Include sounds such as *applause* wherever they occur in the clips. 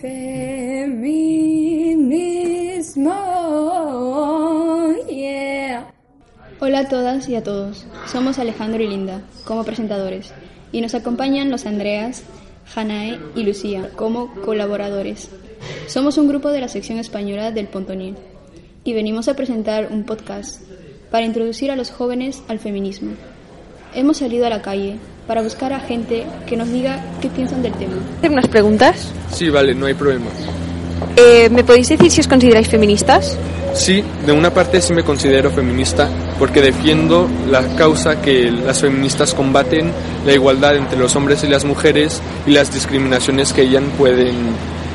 Feminismo, yeah. Hola a todas y a todos. Somos Alejandro y Linda como presentadores y nos acompañan los Andreas, Janae y Lucía como colaboradores. Somos un grupo de la sección española del Pontonil y venimos a presentar un podcast para introducir a los jóvenes al feminismo. Hemos salido a la calle para buscar a gente que nos diga qué piensan del tema. ¿Hacer unas preguntas? Sí, vale, no hay problema. Eh, ¿Me podéis decir si os consideráis feministas? Sí, de una parte sí me considero feminista porque defiendo la causa que las feministas combaten, la igualdad entre los hombres y las mujeres y las discriminaciones que ellas pueden,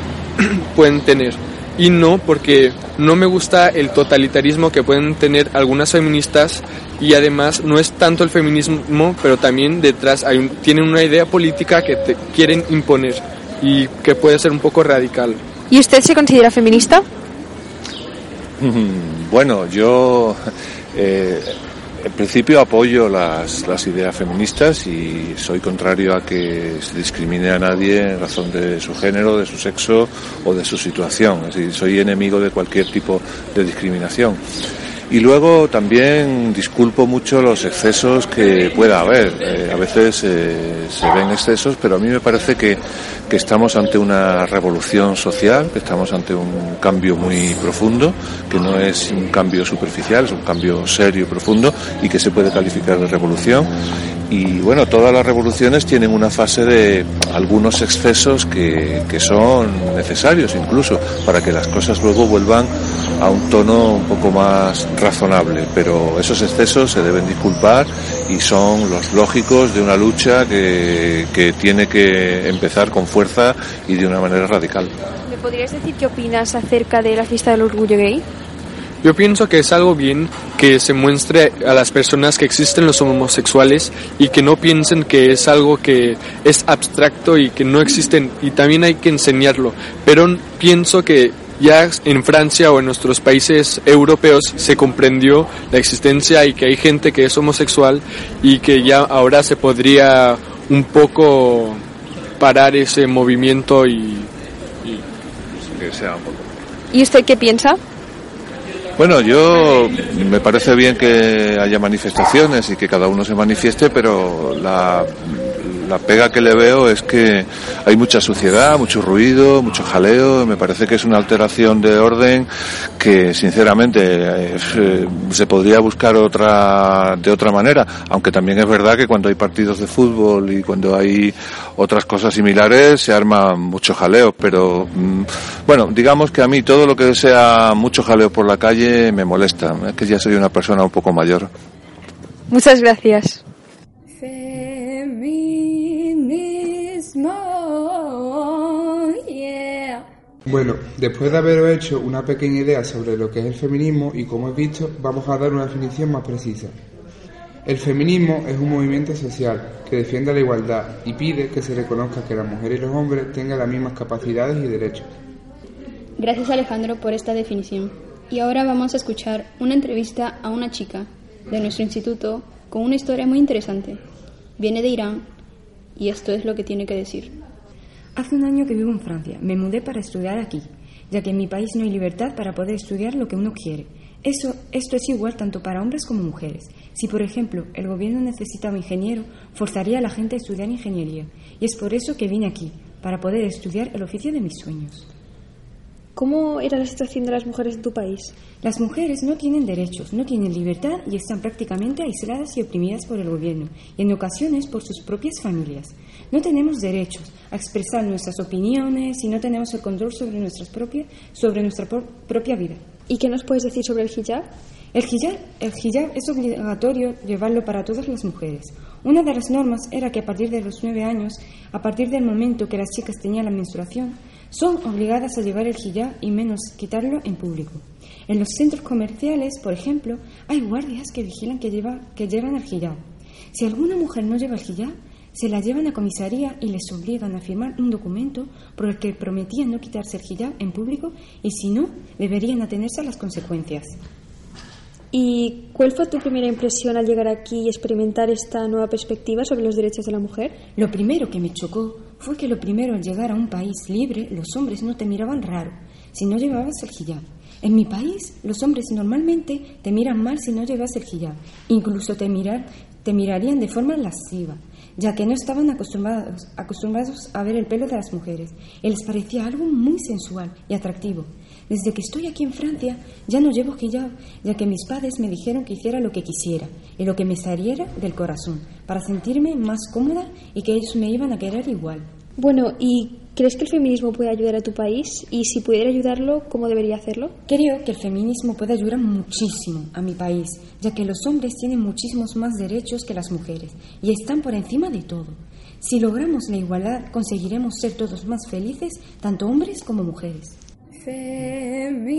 *clears throat* pueden tener. Y no porque no me gusta el totalitarismo que pueden tener algunas feministas y además no es tanto el feminismo, pero también detrás hay un- tienen una idea política que te quieren imponer y que puede ser un poco radical. ¿Y usted se considera feminista? *laughs* Bueno, yo eh, en principio apoyo las, las ideas feministas y soy contrario a que se discrimine a nadie en razón de su género, de su sexo o de su situación. Es decir, soy enemigo de cualquier tipo de discriminación. Y luego también disculpo mucho los excesos que pueda haber. Eh, a veces eh, se ven excesos, pero a mí me parece que, que estamos ante una revolución social, que estamos ante un cambio muy profundo, que no es un cambio superficial, es un cambio serio y profundo y que se puede calificar de revolución. Y bueno, todas las revoluciones tienen una fase de algunos excesos que, que son necesarios incluso para que las cosas luego vuelvan a un tono un poco más razonable. Pero esos excesos se deben disculpar y son los lógicos de una lucha que, que tiene que empezar con fuerza y de una manera radical. ¿Me podrías decir qué opinas acerca de la fiesta del orgullo gay? Yo pienso que es algo bien que se muestre a las personas que existen los homosexuales y que no piensen que es algo que es abstracto y que no existen y también hay que enseñarlo. Pero pienso que ya en Francia o en nuestros países europeos se comprendió la existencia y que hay gente que es homosexual y que ya ahora se podría un poco parar ese movimiento y Que sea un poco ¿Y usted qué piensa? Bueno, yo me parece bien que haya manifestaciones y que cada uno se manifieste, pero la, la pega que le veo es que hay mucha suciedad, mucho ruido, mucho jaleo. Me parece que es una alteración de orden que, sinceramente, eh, se podría buscar otra de otra manera. Aunque también es verdad que cuando hay partidos de fútbol y cuando hay otras cosas similares se arma mucho jaleo. Pero mm, bueno, digamos que a mí todo lo que sea mucho jaleo por la calle me molesta. Es que ya soy una persona un poco mayor. Muchas gracias. Bueno, después de haberos hecho una pequeña idea sobre lo que es el feminismo y como he visto, vamos a dar una definición más precisa. El feminismo es un movimiento social que defiende la igualdad y pide que se reconozca que las mujeres y los hombres tengan las mismas capacidades y derechos. Gracias Alejandro por esta definición. Y ahora vamos a escuchar una entrevista a una chica de nuestro instituto con una historia muy interesante. Viene de Irán y esto es lo que tiene que decir. Hace un año que vivo en Francia. Me mudé para estudiar aquí, ya que en mi país no hay libertad para poder estudiar lo que uno quiere. Eso, esto es igual tanto para hombres como mujeres. Si, por ejemplo, el gobierno necesita un ingeniero, forzaría a la gente a estudiar ingeniería. Y es por eso que vine aquí, para poder estudiar el oficio de mis sueños. ¿Cómo era la situación de las mujeres en tu país? Las mujeres no tienen derechos, no tienen libertad y están prácticamente aisladas y oprimidas por el gobierno y en ocasiones por sus propias familias. No tenemos derechos a expresar nuestras opiniones y no tenemos el control sobre, nuestras propias, sobre nuestra por- propia vida. ¿Y qué nos puedes decir sobre el hijab? El hijab, el hijab es obligatorio llevarlo para todas las mujeres. Una de las normas era que a partir de los nueve años, a partir del momento que las chicas tenían la menstruación, son obligadas a llevar el hijab y menos quitarlo en público. En los centros comerciales, por ejemplo, hay guardias que vigilan que, lleva, que llevan el hijab. Si alguna mujer no lleva el hijab, se la llevan a comisaría y les obligan a firmar un documento por el que prometían no quitarse el hijab en público y si no, deberían atenerse a las consecuencias. ¿Y cuál fue tu primera impresión al llegar aquí y experimentar esta nueva perspectiva sobre los derechos de la mujer? Lo primero que me chocó fue que lo primero al llegar a un país libre, los hombres no te miraban raro si no llevabas el hijab. En mi país, los hombres normalmente te miran mal si no llevas el hijab. Incluso te, mirar, te mirarían de forma lasciva, ya que no estaban acostumbrados, acostumbrados a ver el pelo de las mujeres y les parecía algo muy sensual y atractivo. Desde que estoy aquí en Francia ya no llevo hijab, ya que mis padres me dijeron que hiciera lo que quisiera y lo que me saliera del corazón, para sentirme más cómoda y que ellos me iban a querer igual. Bueno, ¿y crees que el feminismo puede ayudar a tu país? Y si pudiera ayudarlo, ¿cómo debería hacerlo? Creo que el feminismo puede ayudar muchísimo a mi país, ya que los hombres tienen muchísimos más derechos que las mujeres y están por encima de todo. Si logramos la igualdad, conseguiremos ser todos más felices, tanto hombres como mujeres. Feminismo.